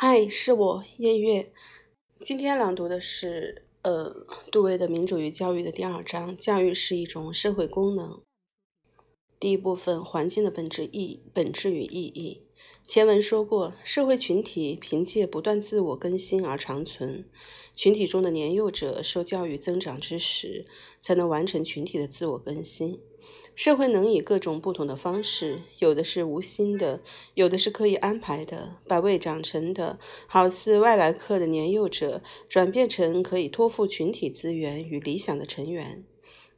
嗨，是我叶月。今天朗读的是呃杜威的《民主与教育》的第二章：教育是一种社会功能。第一部分：环境的本质意本质与意义。前文说过，社会群体凭借不断自我更新而长存。群体中的年幼者受教育增长之时，才能完成群体的自我更新。社会能以各种不同的方式，有的是无心的，有的是刻意安排的，把未长成的好似外来客的年幼者转变成可以托付群体资源与理想的成员。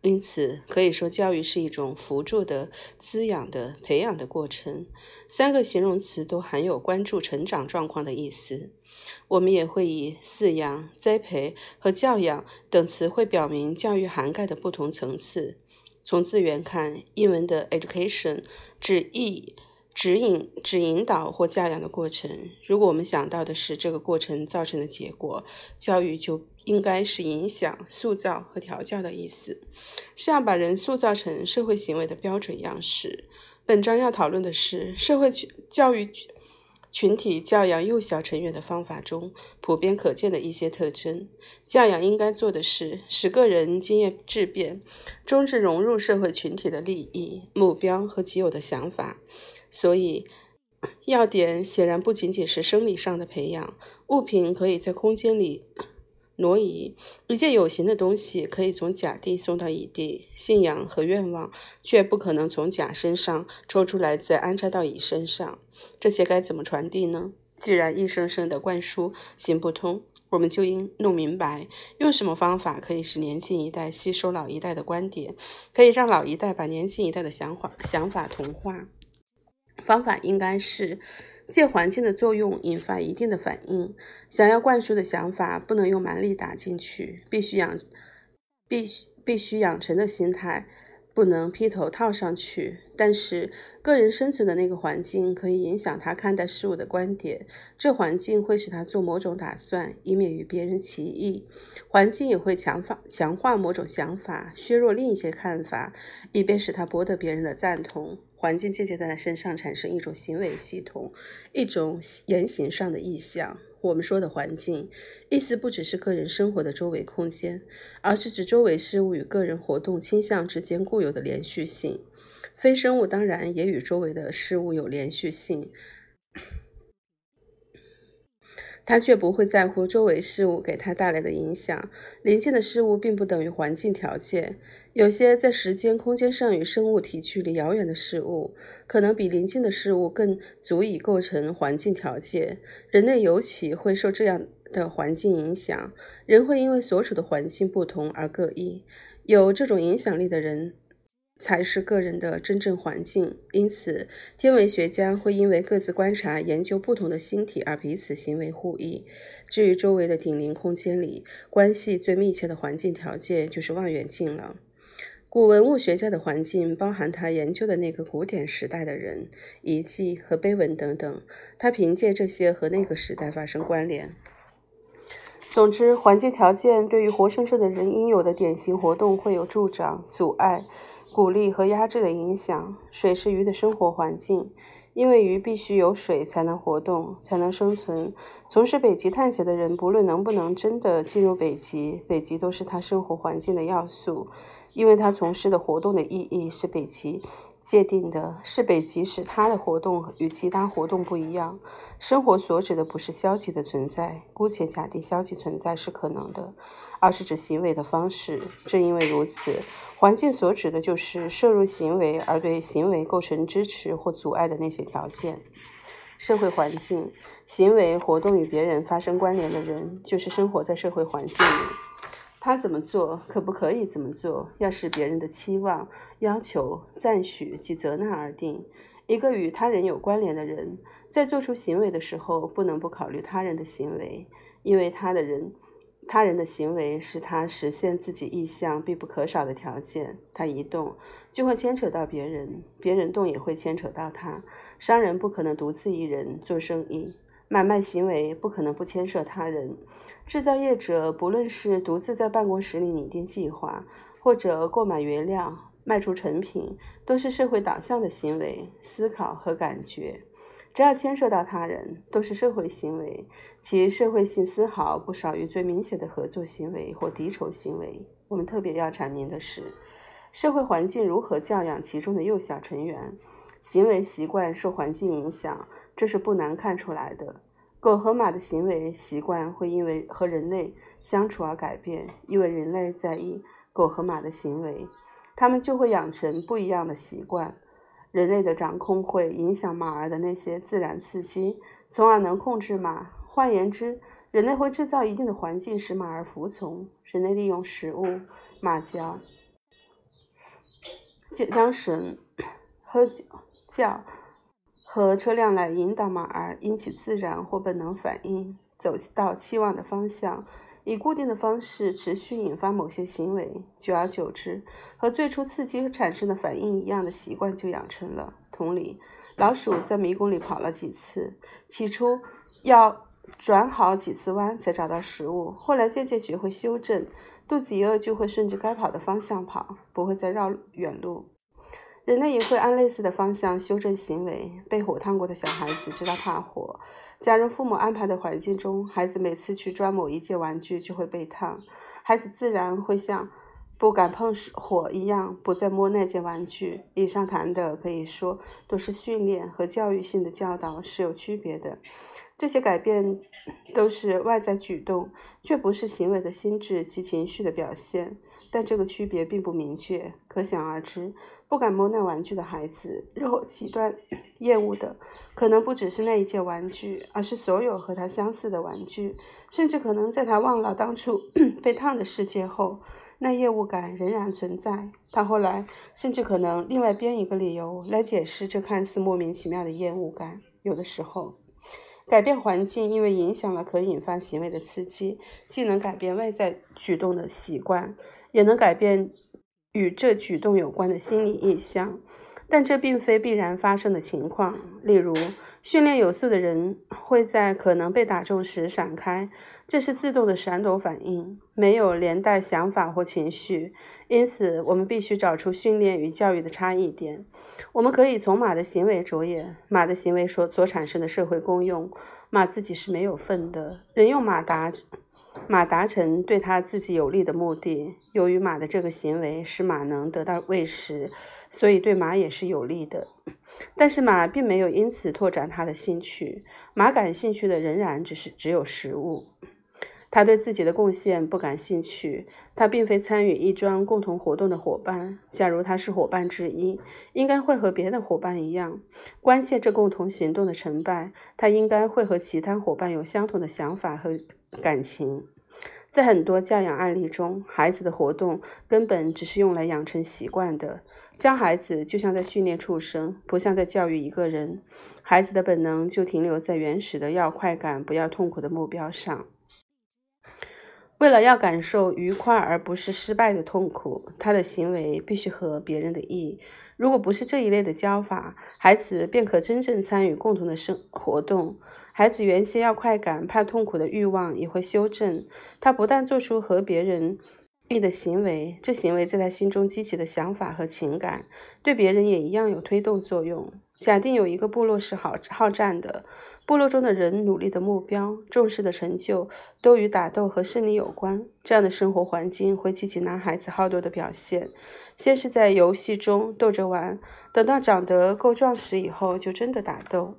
因此，可以说教育是一种辅助的、滋养的、培养的过程。三个形容词都含有关注成长状况的意思。我们也会以饲养、栽培和教养等词汇表明教育涵盖的不同层次。从字源看，英文的 education 指意、指引、指引导或教养的过程。如果我们想到的是这个过程造成的结果，教育就应该是影响、塑造和调教的意思，是要把人塑造成社会行为的标准样式。本章要讨论的是社会教育。群体教养幼小成员的方法中，普遍可见的一些特征。教养应该做的是使个人经验质变，终至融入社会群体的利益、目标和己有的想法。所以，要点显然不仅仅是生理上的培养。物品可以在空间里挪移，一件有形的东西可以从甲地送到乙地，信仰和愿望却不可能从甲身上抽出来再安插到乙身上。这些该怎么传递呢？既然硬生生的灌输行不通，我们就应弄明白，用什么方法可以使年轻一代吸收老一代的观点，可以让老一代把年轻一代的想法想法同化。方法应该是借环境的作用引发一定的反应。想要灌输的想法不能用蛮力打进去，必须养必须必须养成的心态。不能披头套上去，但是个人生存的那个环境可以影响他看待事物的观点。这环境会使他做某种打算，以免与别人歧义；环境也会强化强化某种想法，削弱另一些看法，以便使他博得别人的赞同。环境渐渐在他身上产生一种行为系统，一种言行上的意向。我们说的环境，意思不只是个人生活的周围空间，而是指周围事物与个人活动倾向之间固有的连续性。非生物当然也与周围的事物有连续性。他却不会在乎周围事物给他带来的影响。临近的事物并不等于环境条件。有些在时间、空间上与生物体距离遥远的事物，可能比临近的事物更足以构成环境条件。人类尤其会受这样的环境影响。人会因为所处的环境不同而各异。有这种影响力的人。才是个人的真正环境，因此天文学家会因为各自观察、研究不同的星体而彼此行为互异。至于周围的顶邻空间里关系最密切的环境条件，就是望远镜了。古文物学家的环境包含他研究的那个古典时代的人、遗迹和碑文等等，他凭借这些和那个时代发生关联。总之，环境条件对于活生生的人应有的典型活动会有助长、阻碍。鼓励和压制的影响。水是鱼的生活环境，因为鱼必须有水才能活动，才能生存。从事北极探险的人，不论能不能真的进入北极，北极都是他生活环境的要素，因为他从事的活动的意义是北极界定的，是北极使他的活动与其他活动不一样。生活所指的不是消极的存在，姑且假定消极存在是可能的。而是指行为的方式。正因为如此，环境所指的就是摄入行为而对行为构成支持或阻碍的那些条件。社会环境、行为活动与别人发生关联的人，就是生活在社会环境里。他怎么做，可不可以怎么做，要视别人的期望、要求、赞许及责难而定。一个与他人有关联的人，在做出行为的时候，不能不考虑他人的行为，因为他的人。他人的行为是他实现自己意向必不可少的条件。他一动，就会牵扯到别人；别人动，也会牵扯到他。商人不可能独自一人做生意，买卖行为不可能不牵涉他人。制造业者不论是独自在办公室里拟定计划，或者购买原料、卖出成品，都是社会导向的行为、思考和感觉。只要牵涉到他人，都是社会行为，其社会性丝毫不少于最明显的合作行为或敌仇行为。我们特别要阐明的是，社会环境如何教养其中的幼小成员，行为习惯受环境影响，这是不难看出来的。狗和马的行为习惯会因为和人类相处而改变，因为人类在意狗和马的行为，它们就会养成不一样的习惯。人类的掌控会影响马儿的那些自然刺激，从而能控制马。换言之，人类会制造一定的环境使马儿服从。人类利用食物、马嚼、缰绳、喝酒、叫和车辆来引导马儿因其自然或本能反应走到期望的方向。以固定的方式持续引发某些行为，久而久之，和最初刺激产生的反应一样的习惯就养成了。同理，老鼠在迷宫里跑了几次，起初要转好几次弯才找到食物，后来渐渐学会修正，肚子一饿就会顺着该跑的方向跑，不会再绕远路。人类也会按类似的方向修正行为。被火烫过的小孩子知道怕火。假如父母安排的环境中，孩子每次去抓某一件玩具就会被烫，孩子自然会像不敢碰火一样，不再摸那件玩具。以上谈的可以说都是训练和教育性的教导是有区别的。这些改变都是外在举动，却不是行为的心智及情绪的表现。但这个区别并不明确，可想而知。不敢摸那玩具的孩子，日后极端厌恶的可能不只是那一件玩具，而是所有和他相似的玩具，甚至可能在他忘了当初 被烫的世界后，那厌恶感仍然存在。他后来甚至可能另外编一个理由来解释这看似莫名其妙的厌恶感。有的时候，改变环境，因为影响了可引发行为的刺激，既能改变外在举动的习惯，也能改变。与这举动有关的心理意向，但这并非必然发生的情况。例如，训练有素的人会在可能被打中时闪开，这是自动的闪躲反应，没有连带想法或情绪。因此，我们必须找出训练与教育的差异点。我们可以从马的行为着眼，马的行为所所产生的社会功用，马自己是没有份的。人用马达。马达成对他自己有利的目的。由于马的这个行为使马能得到喂食，所以对马也是有利的。但是马并没有因此拓展他的兴趣。马感兴趣的仍然只是只有食物。他对自己的贡献不感兴趣。他并非参与一桩共同活动的伙伴。假如他是伙伴之一，应该会和别的伙伴一样关切这共同行动的成败。他应该会和其他伙伴有相同的想法和。感情，在很多教养案例中，孩子的活动根本只是用来养成习惯的。教孩子就像在训练畜生，不像在教育一个人。孩子的本能就停留在原始的要快感、不要痛苦的目标上。为了要感受愉快而不是失败的痛苦，他的行为必须合别人的意。如果不是这一类的教法，孩子便可真正参与共同的生活动。孩子原先要快感、怕痛苦的欲望也会修正。他不但做出和别人意的行为，这行为在他心中激起的想法和情感，对别人也一样有推动作用。假定有一个部落是好好战的，部落中的人努力的目标、重视的成就都与打斗和胜利有关。这样的生活环境会激起男孩子好斗的表现。先是在游戏中斗着玩，等到长得够壮实以后，就真的打斗。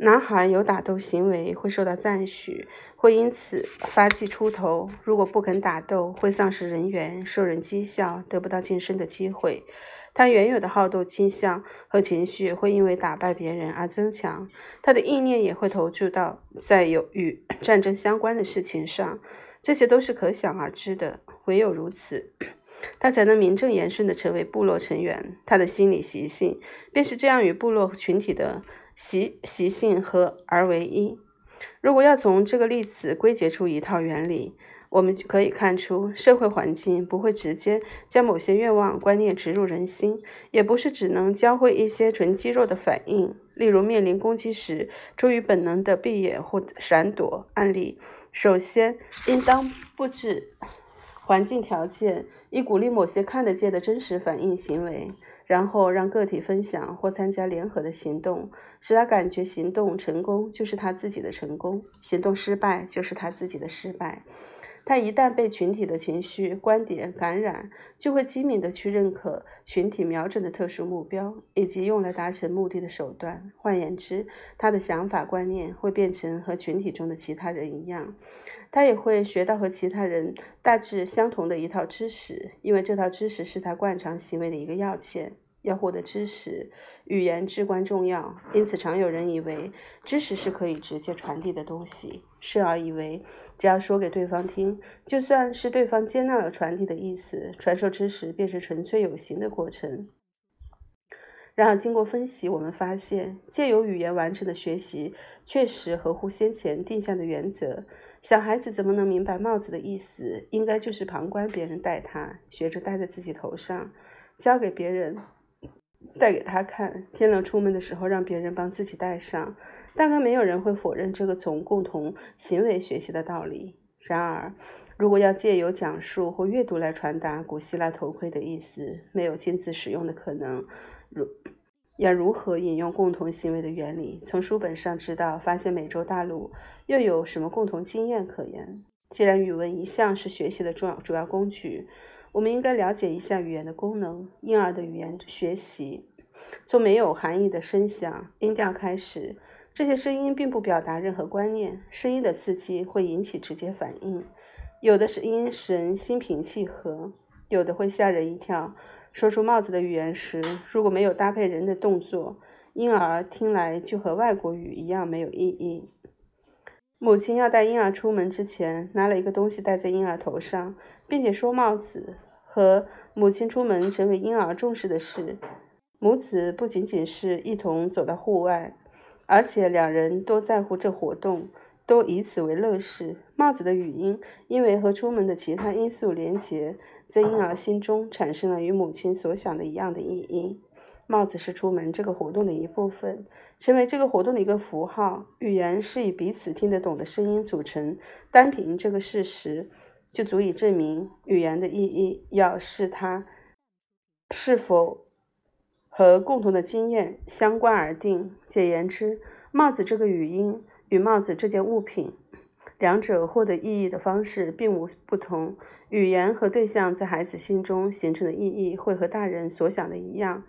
男孩有打斗行为会受到赞许，会因此发迹出头；如果不肯打斗，会丧失人缘，受人讥笑，得不到晋升的机会。他原有的好斗倾向和情绪会因为打败别人而增强，他的意念也会投注到在有与 战争相关的事情上，这些都是可想而知的。唯有如此。他才能名正言顺地成为部落成员。他的心理习性便是这样与部落群体的习习性合而为一。如果要从这个例子归结出一套原理，我们可以看出，社会环境不会直接将某些愿望观念植入人心，也不是只能教会一些纯肌肉的反应，例如面临攻击时出于本能的闭眼或闪躲。案例首先应当布置环境条件。以鼓励某些看得见的真实反应行为，然后让个体分享或参加联合的行动，使他感觉行动成功就是他自己的成功，行动失败就是他自己的失败。他一旦被群体的情绪观点感染，就会机敏地去认可群体瞄准的特殊目标以及用来达成目的的手段。换言之，他的想法观念会变成和群体中的其他人一样。他也会学到和其他人大致相同的一套知识，因为这套知识是他惯常行为的一个要件。要获得知识，语言至关重要。因此，常有人以为知识是可以直接传递的东西，甚而以为只要说给对方听，就算是对方接纳了传递的意思，传授知识便是纯粹有形的过程。然而，经过分析，我们发现，借由语言完成的学习确实合乎先前定下的原则。小孩子怎么能明白帽子的意思？应该就是旁观别人戴它，学着戴在自己头上，交给别人。戴给他看，天冷出门的时候让别人帮自己戴上。大概没有人会否认这个从共同行为学习的道理。然而，如果要借由讲述或阅读来传达古希腊头盔的意思，没有亲自使用的可能。如要如何引用共同行为的原理？从书本上知道，发现美洲大陆又有什么共同经验可言？既然语文一向是学习的重要主要工具。我们应该了解一下语言的功能。婴儿的语言学习从没有含义的声响、音调开始，这些声音并不表达任何观念。声音的刺激会引起直接反应，有的声音使人心平气和，有的会吓人一跳。说出帽子的语言时，如果没有搭配人的动作，婴儿听来就和外国语一样没有意义。母亲要带婴儿出门之前，拿了一个东西戴在婴儿头上。并且说帽子和母亲出门成为婴儿重视的事。母子不仅仅是一同走到户外，而且两人都在乎这活动，都以此为乐事。帽子的语音因为和出门的其他因素连结，在婴儿心中产生了与母亲所想的一样的意义。帽子是出门这个活动的一部分，成为这个活动的一个符号。语言是以彼此听得懂的声音组成，单凭这个事实。就足以证明语言的意义，要视它是否和共同的经验相关而定。简言之，帽子这个语音与帽子这件物品，两者获得意义的方式并无不同。语言和对象在孩子心中形成的意义会和大人所想的一样，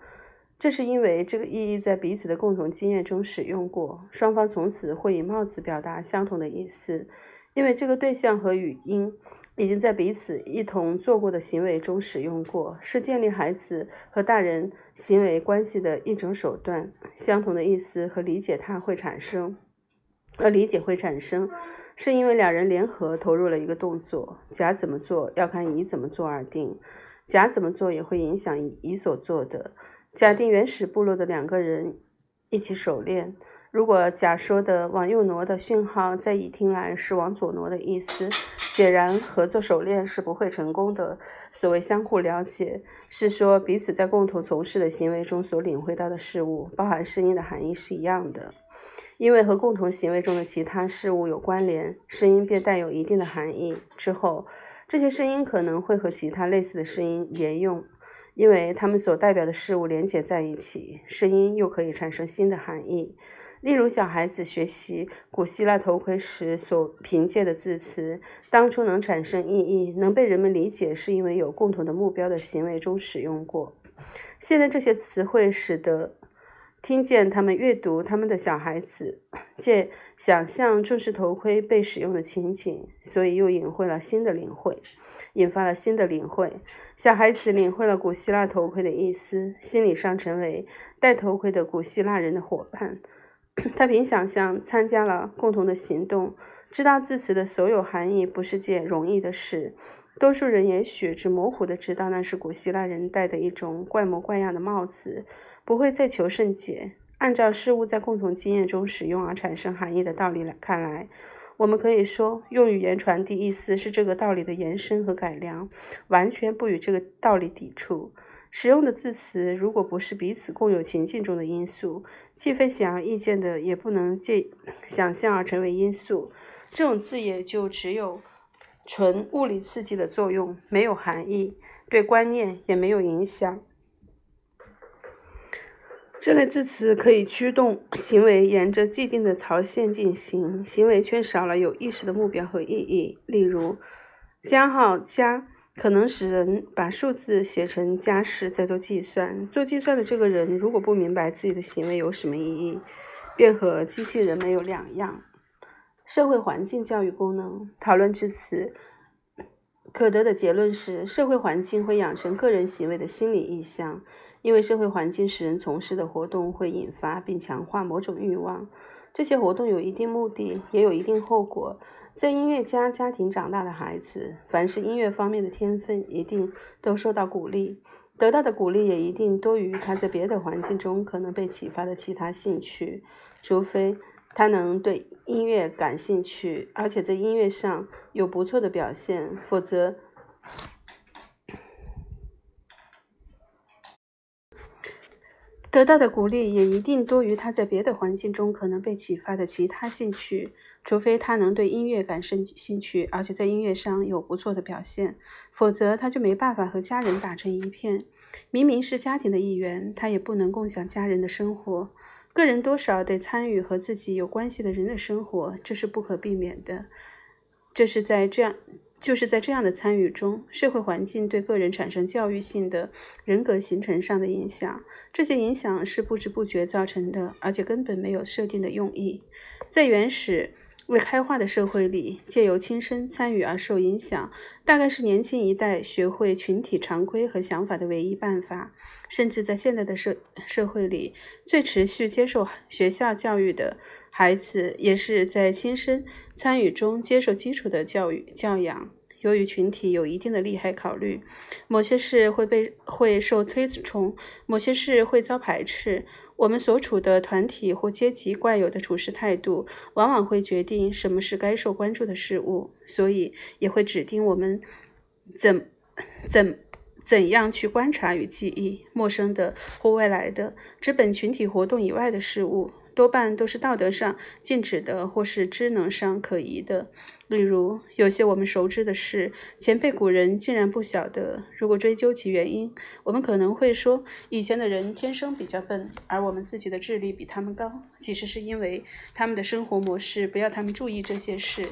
这是因为这个意义在彼此的共同经验中使用过，双方从此会以帽子表达相同的意思，因为这个对象和语音。已经在彼此一同做过的行为中使用过，是建立孩子和大人行为关系的一种手段。相同的意思和理解它会产生，和理解会产生，是因为两人联合投入了一个动作。甲怎么做要看乙怎么做而定，甲怎么做也会影响乙所做的。假定原始部落的两个人一起狩猎。如果甲说的往右挪的讯号在乙听来是往左挪的意思，显然合作手链是不会成功的。所谓相互了解，是说彼此在共同从事的行为中所领会到的事物，包含声音的含义是一样的。因为和共同行为中的其他事物有关联，声音便带有一定的含义。之后，这些声音可能会和其他类似的声音连用，因为它们所代表的事物连结在一起，声音又可以产生新的含义。例如，小孩子学习古希腊头盔时所凭借的字词，当初能产生意义，能被人们理解，是因为有共同的目标的行为中使用过。现在这些词汇使得听见他们阅读他们的小孩子，借想象重视头盔被使用的情景，所以又隐晦了新的领会，引发了新的领会。小孩子领会了古希腊头盔的意思，心理上成为戴头盔的古希腊人的伙伴。他凭想象参加了共同的行动，知道字词的所有含义不是件容易的事。多数人也许只模糊的知道那是古希腊人戴的一种怪模怪样的帽子，不会再求甚解。按照事物在共同经验中使用而产生含义的道理来看来，我们可以说，用语言传递意思是这个道理的延伸和改良，完全不与这个道理抵触。使用的字词，如果不是彼此共有情境中的因素，既非显而易见的，也不能借想象而成为因素。这种字眼就只有纯物理刺激的作用，没有含义，对观念也没有影响。这类字词可以驱动行为沿着既定的槽线进行，行为却少了有意识的目标和意义。例如，加号加可能使人把数字写成加式再做计算。做计算的这个人如果不明白自己的行为有什么意义，便和机器人没有两样。社会环境教育功能讨论至此，可得的结论是：社会环境会养成个人行为的心理意向。因为社会环境使人从事的活动会引发并强化某种欲望，这些活动有一定目的，也有一定后果。在音乐家家庭长大的孩子，凡是音乐方面的天分，一定都受到鼓励，得到的鼓励也一定多于他在别的环境中可能被启发的其他兴趣，除非他能对音乐感兴趣，而且在音乐上有不错的表现，否则。得到的鼓励也一定多于他在别的环境中可能被启发的其他兴趣，除非他能对音乐感生兴趣，而且在音乐上有不错的表现，否则他就没办法和家人打成一片。明明是家庭的一员，他也不能共享家人的生活。个人多少得参与和自己有关系的人的生活，这是不可避免的。这是在这样。就是在这样的参与中，社会环境对个人产生教育性的人格形成上的影响。这些影响是不知不觉造成的，而且根本没有设定的用意。在原始未开化的社会里，借由亲身参与而受影响，大概是年轻一代学会群体常规和想法的唯一办法。甚至在现在的社社会里，最持续接受学校教育的。孩子也是在亲身参与中接受基础的教育教养。由于群体有一定的利害考虑，某些事会被会受推崇，某些事会遭排斥。我们所处的团体或阶级惯有的处事态度，往往会决定什么是该受关注的事物，所以也会指定我们怎怎怎样去观察与记忆陌生的或未来的、指本群体活动以外的事物。多半都是道德上禁止的，或是知能上可疑的。例如，有些我们熟知的事，前辈古人竟然不晓得。如果追究其原因，我们可能会说，以前的人天生比较笨，而我们自己的智力比他们高。其实是因为他们的生活模式不要他们注意这些事，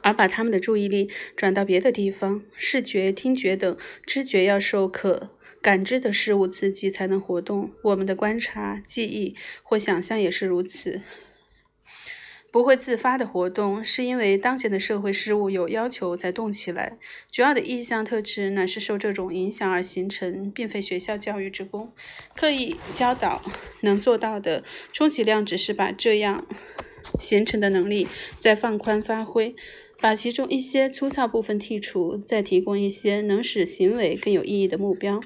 而把他们的注意力转到别的地方。视觉、听觉等知觉要受可。感知的事物刺激才能活动，我们的观察、记忆或想象也是如此。不会自发的活动，是因为当前的社会事物有要求才动起来。主要的意向特质乃是受这种影响而形成，并非学校教育之功。刻意教导能做到的，充其量只是把这样形成的能力再放宽发挥。把其中一些粗糙部分剔除，再提供一些能使行为更有意义的目标。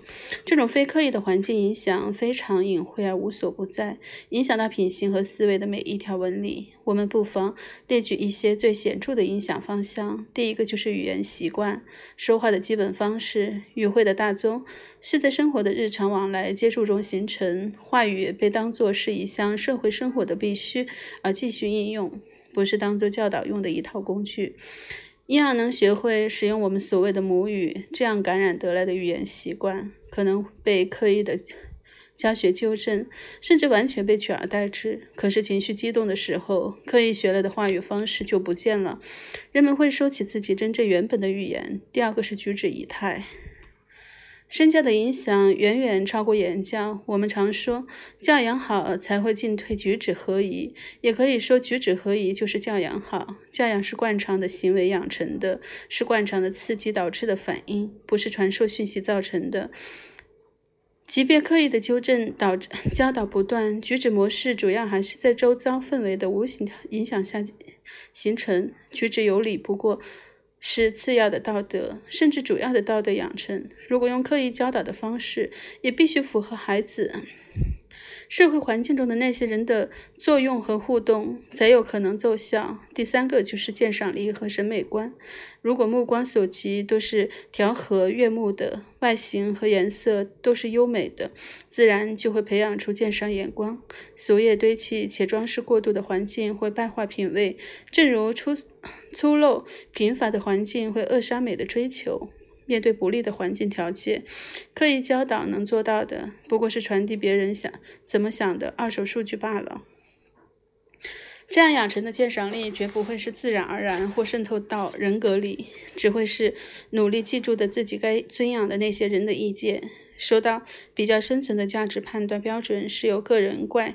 这种非刻意的环境影响非常隐晦而无所不在，影响到品行和思维的每一条纹理。我们不妨列举一些最显著的影响方向。第一个就是语言习惯，说话的基本方式。语汇的大宗是在生活的日常往来接触中形成，话语被当作是一项社会生活的必须而继续应用。不是当做教导用的一套工具。婴儿能学会使用我们所谓的母语，这样感染得来的语言习惯，可能被刻意的教学纠正，甚至完全被取而代之。可是情绪激动的时候，刻意学了的话语方式就不见了，人们会收起自己真正原本的语言。第二个是举止仪态。身教的影响远远超过言教。我们常说，教养好才会进退举止合宜，也可以说举止合宜就是教养好。教养是惯常的行为养成的，是惯常的刺激导致的反应，不是传授讯息造成的。即便刻意的纠正导致 教导不断，举止模式主要还是在周遭氛围的无形影响下形成。举止有理，不过。是次要的道德，甚至主要的道德养成。如果用刻意教导的方式，也必须符合孩子。社会环境中的那些人的作用和互动，才有可能奏效。第三个就是鉴赏力和审美观。如果目光所及都是调和悦目的，外形和颜色都是优美的，自然就会培养出鉴赏眼光。俗业堆砌且装饰过度的环境会败坏品味，正如粗粗陋贫乏的环境会扼杀美的追求。面对不利的环境条件，刻意教导能做到的，不过是传递别人想怎么想的二手数据罢了。这样养成的鉴赏力，绝不会是自然而然或渗透到人格里，只会是努力记住的自己该尊仰的那些人的意见。说到比较深层的价值判断标准，是由个人怪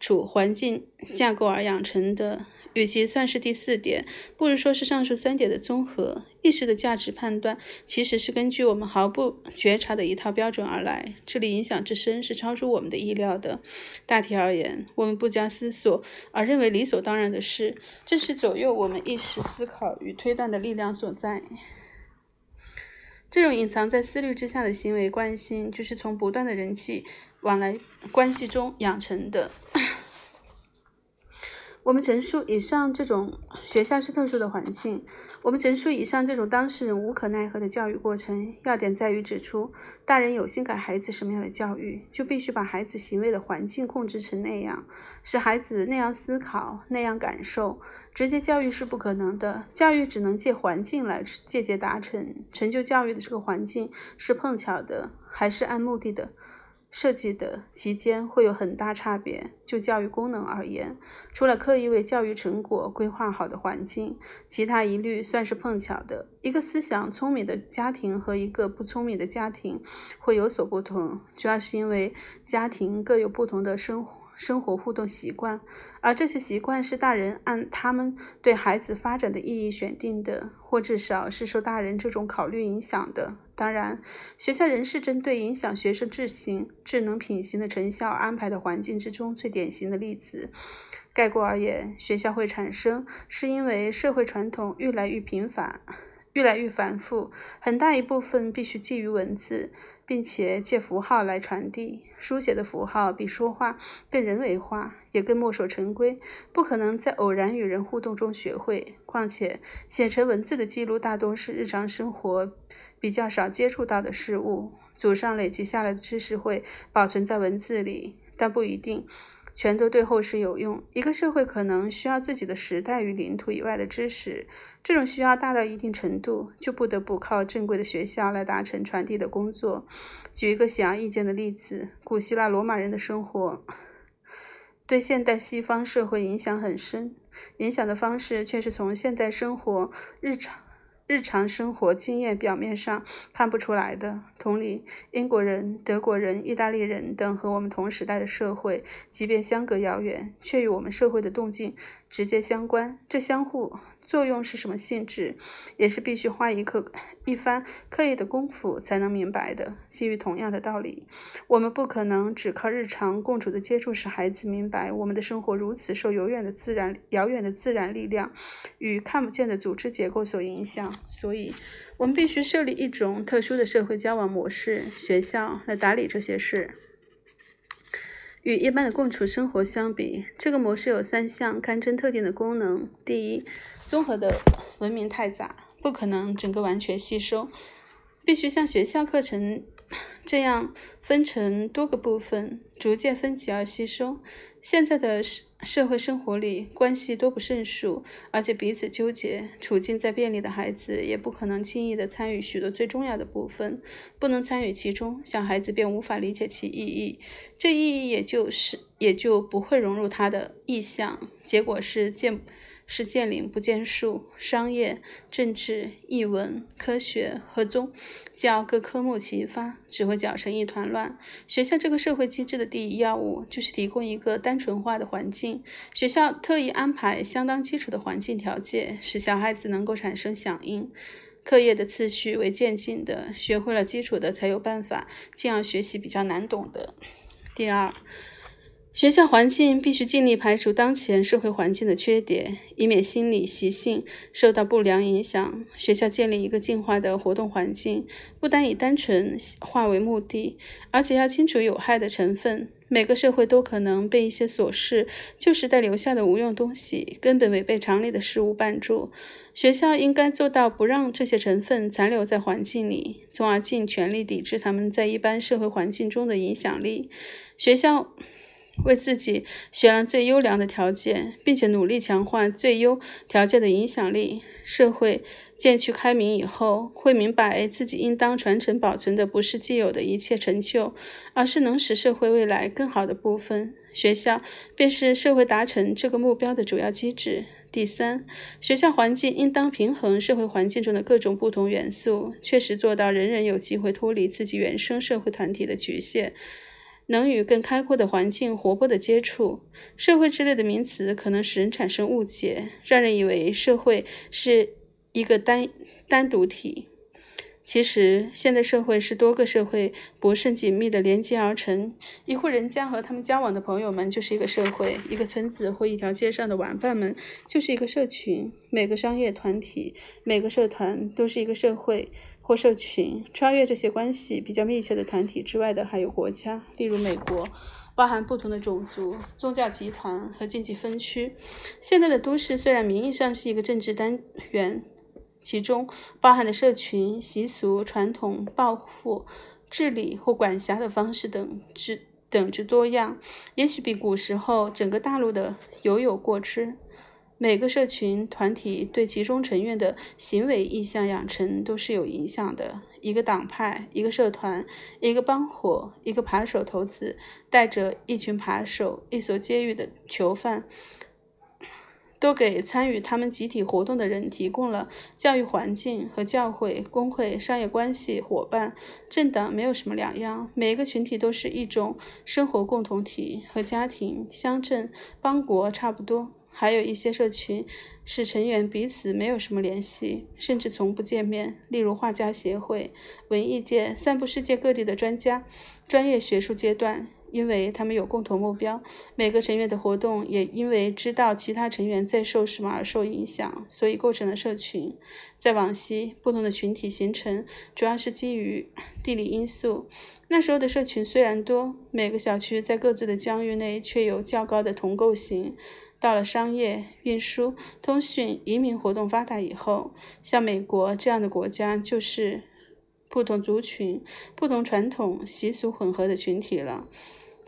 处环境架构而养成的。与其算是第四点，不如说是上述三点的综合。意识的价值判断其实是根据我们毫不觉察的一套标准而来，这里影响之深是超出我们的意料的。大体而言，我们不加思索而认为理所当然的事，这是左右我们意识思考与推断的力量所在。这种隐藏在思虑之下的行为惯性，就是从不断的人际往来关系中养成的。我们陈述以上这种学校是特殊的环境。我们陈述以上这种当事人无可奈何的教育过程，要点在于指出，大人有心给孩子什么样的教育，就必须把孩子行为的环境控制成那样，使孩子那样思考、那样感受。直接教育是不可能的，教育只能借环境来间接达成。成就教育的这个环境是碰巧的，还是按目的的？设计的期间会有很大差别。就教育功能而言，除了刻意为教育成果规划好的环境，其他一律算是碰巧的。一个思想聪明的家庭和一个不聪明的家庭会有所不同，主要是因为家庭各有不同的生活。生活互动习惯，而这些习惯是大人按他们对孩子发展的意义选定的，或至少是受大人这种考虑影响的。当然，学校仍是针对影响学生智行、智能品行的成效安排的环境之中最典型的例子。概括而言，学校会产生，是因为社会传统愈来愈频繁、愈来愈繁复，很大一部分必须基于文字。并且借符号来传递，书写的符号比说话更人为化，也更墨守成规，不可能在偶然与人互动中学会。况且，写成文字的记录大多是日常生活比较少接触到的事物，祖上累积下来的知识会保存在文字里，但不一定。全都对后世有用。一个社会可能需要自己的时代与领土以外的知识，这种需要大到一定程度，就不得不靠正规的学校来达成传递的工作。举一个显而易见的例子：古希腊罗马人的生活对现代西方社会影响很深，影响的方式却是从现代生活日常。日常生活经验表面上看不出来的。同理，英国人、德国人、意大利人等和我们同时代的社会，即便相隔遥远，却与我们社会的动静直接相关。这相互。作用是什么性质，也是必须花一刻一番刻意的功夫才能明白的。基于同样的道理，我们不可能只靠日常共处的接触使孩子明白我们的生活如此受遥远的自然、遥远的自然力量与看不见的组织结构所影响。所以，我们必须设立一种特殊的社会交往模式，学校来打理这些事。与一般的共处生活相比，这个模式有三项堪称特定的功能：第一，综合的文明太杂，不可能整个完全吸收，必须像学校课程这样分成多个部分，逐渐分级而吸收。现在的社会生活里，关系多不胜数，而且彼此纠结。处境再便利的孩子，也不可能轻易地参与许多最重要的部分。不能参与其中，小孩子便无法理解其意义，这意义也就是也就不会融入他的意向。结果是见。是见林不见树，商业、政治、译文、科学和宗教各科目齐发，只会搅成一团乱。学校这个社会机制的第一要务，就是提供一个单纯化的环境。学校特意安排相当基础的环境条件，使小孩子能够产生响应。课业的次序为渐进的，学会了基础的，才有办法进而学习比较难懂的。第二。学校环境必须尽力排除当前社会环境的缺点，以免心理习性受到不良影响。学校建立一个净化的活动环境，不单以单纯化为目的，而且要清除有害的成分。每个社会都可能被一些琐事、旧时代留下的无用东西、根本违背常理的事物绊住。学校应该做到不让这些成分残留在环境里，从而尽全力抵制他们在一般社会环境中的影响力。学校。为自己选了最优良的条件，并且努力强化最优条件的影响力。社会渐趋开明以后，会明白自己应当传承保存的不是既有的一切成就，而是能使社会未来更好的部分。学校便是社会达成这个目标的主要机制。第三，学校环境应当平衡社会环境中的各种不同元素，确实做到人人有机会脱离自己原生社会团体的局限。能与更开阔的环境活泼的接触，社会之类的名词可能使人产生误解，让人以为社会是一个单单独体。其实，现代社会是多个社会不甚紧密的连接而成。一户人家和他们交往的朋友们就是一个社会，一个村子或一条街上的玩伴们就是一个社群。每个商业团体、每个社团都是一个社会或社群。穿越这些关系比较密切的团体之外的，还有国家，例如美国，包含不同的种族、宗教集团和经济分区。现在的都市虽然名义上是一个政治单元。其中包含的社群习俗、传统、报复、治理或管辖的方式等之等之多样，也许比古时候整个大陆的犹有过之。每个社群团体对其中成员的行为意向养成都是有影响的。一个党派、一个社团、一个帮伙、一个扒手头子，带着一群扒手、一所监狱的囚犯。都给参与他们集体活动的人提供了教育环境，和教会、工会、商业关系伙伴、政党没有什么两样。每个群体都是一种生活共同体，和家庭、乡镇、邦国差不多。还有一些社群使成员彼此没有什么联系，甚至从不见面，例如画家协会、文艺界、散布世界各地的专家、专业学术阶段。因为他们有共同目标，每个成员的活动也因为知道其他成员在受什么而受影响，所以构成了社群。在往昔，不同的群体形成主要是基于 地理因素。那时候的社群虽然多，每个小区在各自的疆域内却有较高的同构性。到了商业、运输、通讯、移民活动发达以后，像美国这样的国家就是。不同族群、不同传统习俗混合的群体了，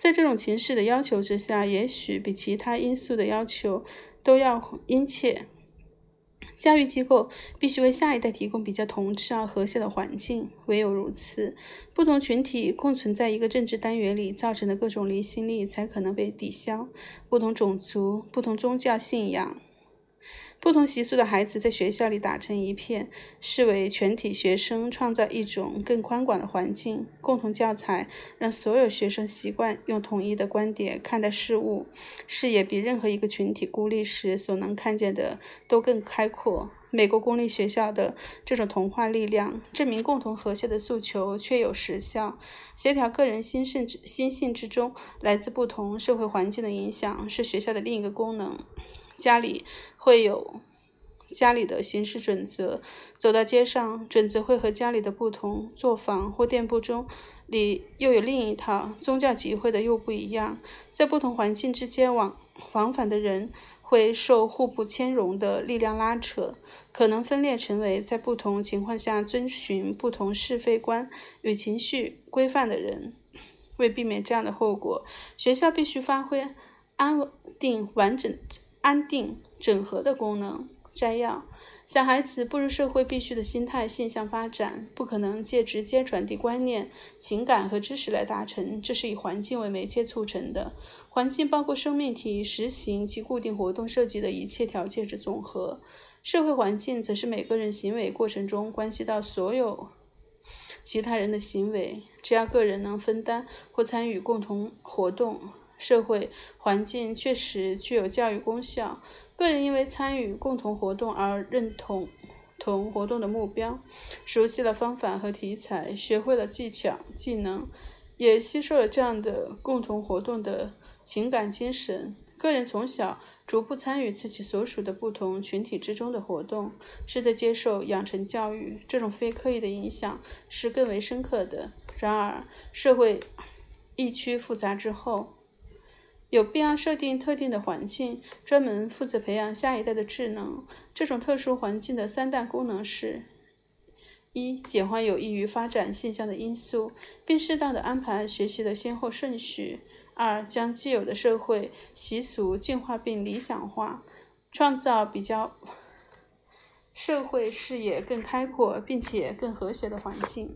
在这种情势的要求之下，也许比其他因素的要求都要殷切。教育机构必须为下一代提供比较同质而和谐的环境，唯有如此，不同群体共存在一个政治单元里造成的各种离心力才可能被抵消。不同种族、不同宗教信仰。不同习俗的孩子在学校里打成一片，视为全体学生创造一种更宽广的环境。共同教材让所有学生习惯用统一的观点看待事物，视野比任何一个群体孤立时所能看见的都更开阔。美国公立学校的这种同化力量，证明共同和谐的诉求确有实效。协调个人心性之心性之中来自不同社会环境的影响，是学校的另一个功能。家里会有家里的行事准则，走到街上，准则会和家里的不同；作坊或店铺中里又有另一套。宗教集会的又不一样，在不同环境之间往往返的人会受互不兼容的力量拉扯，可能分裂成为在不同情况下遵循不同是非观与情绪规范的人。为避免这样的后果，学校必须发挥安定完整。安定整合的功能。摘要：小孩子步入社会必须的心态现象发展，不可能借直接传递观念、情感和知识来达成，这是以环境为媒介促成的。环境包括生命体实行其固定活动涉及的一切条件之总和。社会环境则是每个人行为过程中关系到所有其他人的行为。只要个人能分担或参与共同活动。社会环境确实具有教育功效。个人因为参与共同活动而认同同活动的目标，熟悉了方法和题材，学会了技巧技能，也吸收了这样的共同活动的情感精神。个人从小逐步参与自己所属的不同群体之中的活动，是在接受养成教育。这种非刻意的影响是更为深刻的。然而，社会一趋复杂之后。有必要设定特定的环境，专门负责培养下一代的智能。这种特殊环境的三大功能是：一、简化有益于发展现象的因素，并适当的安排学习的先后顺序；二、将既有的社会习俗进化并理想化，创造比较社会视野更开阔并且更和谐的环境。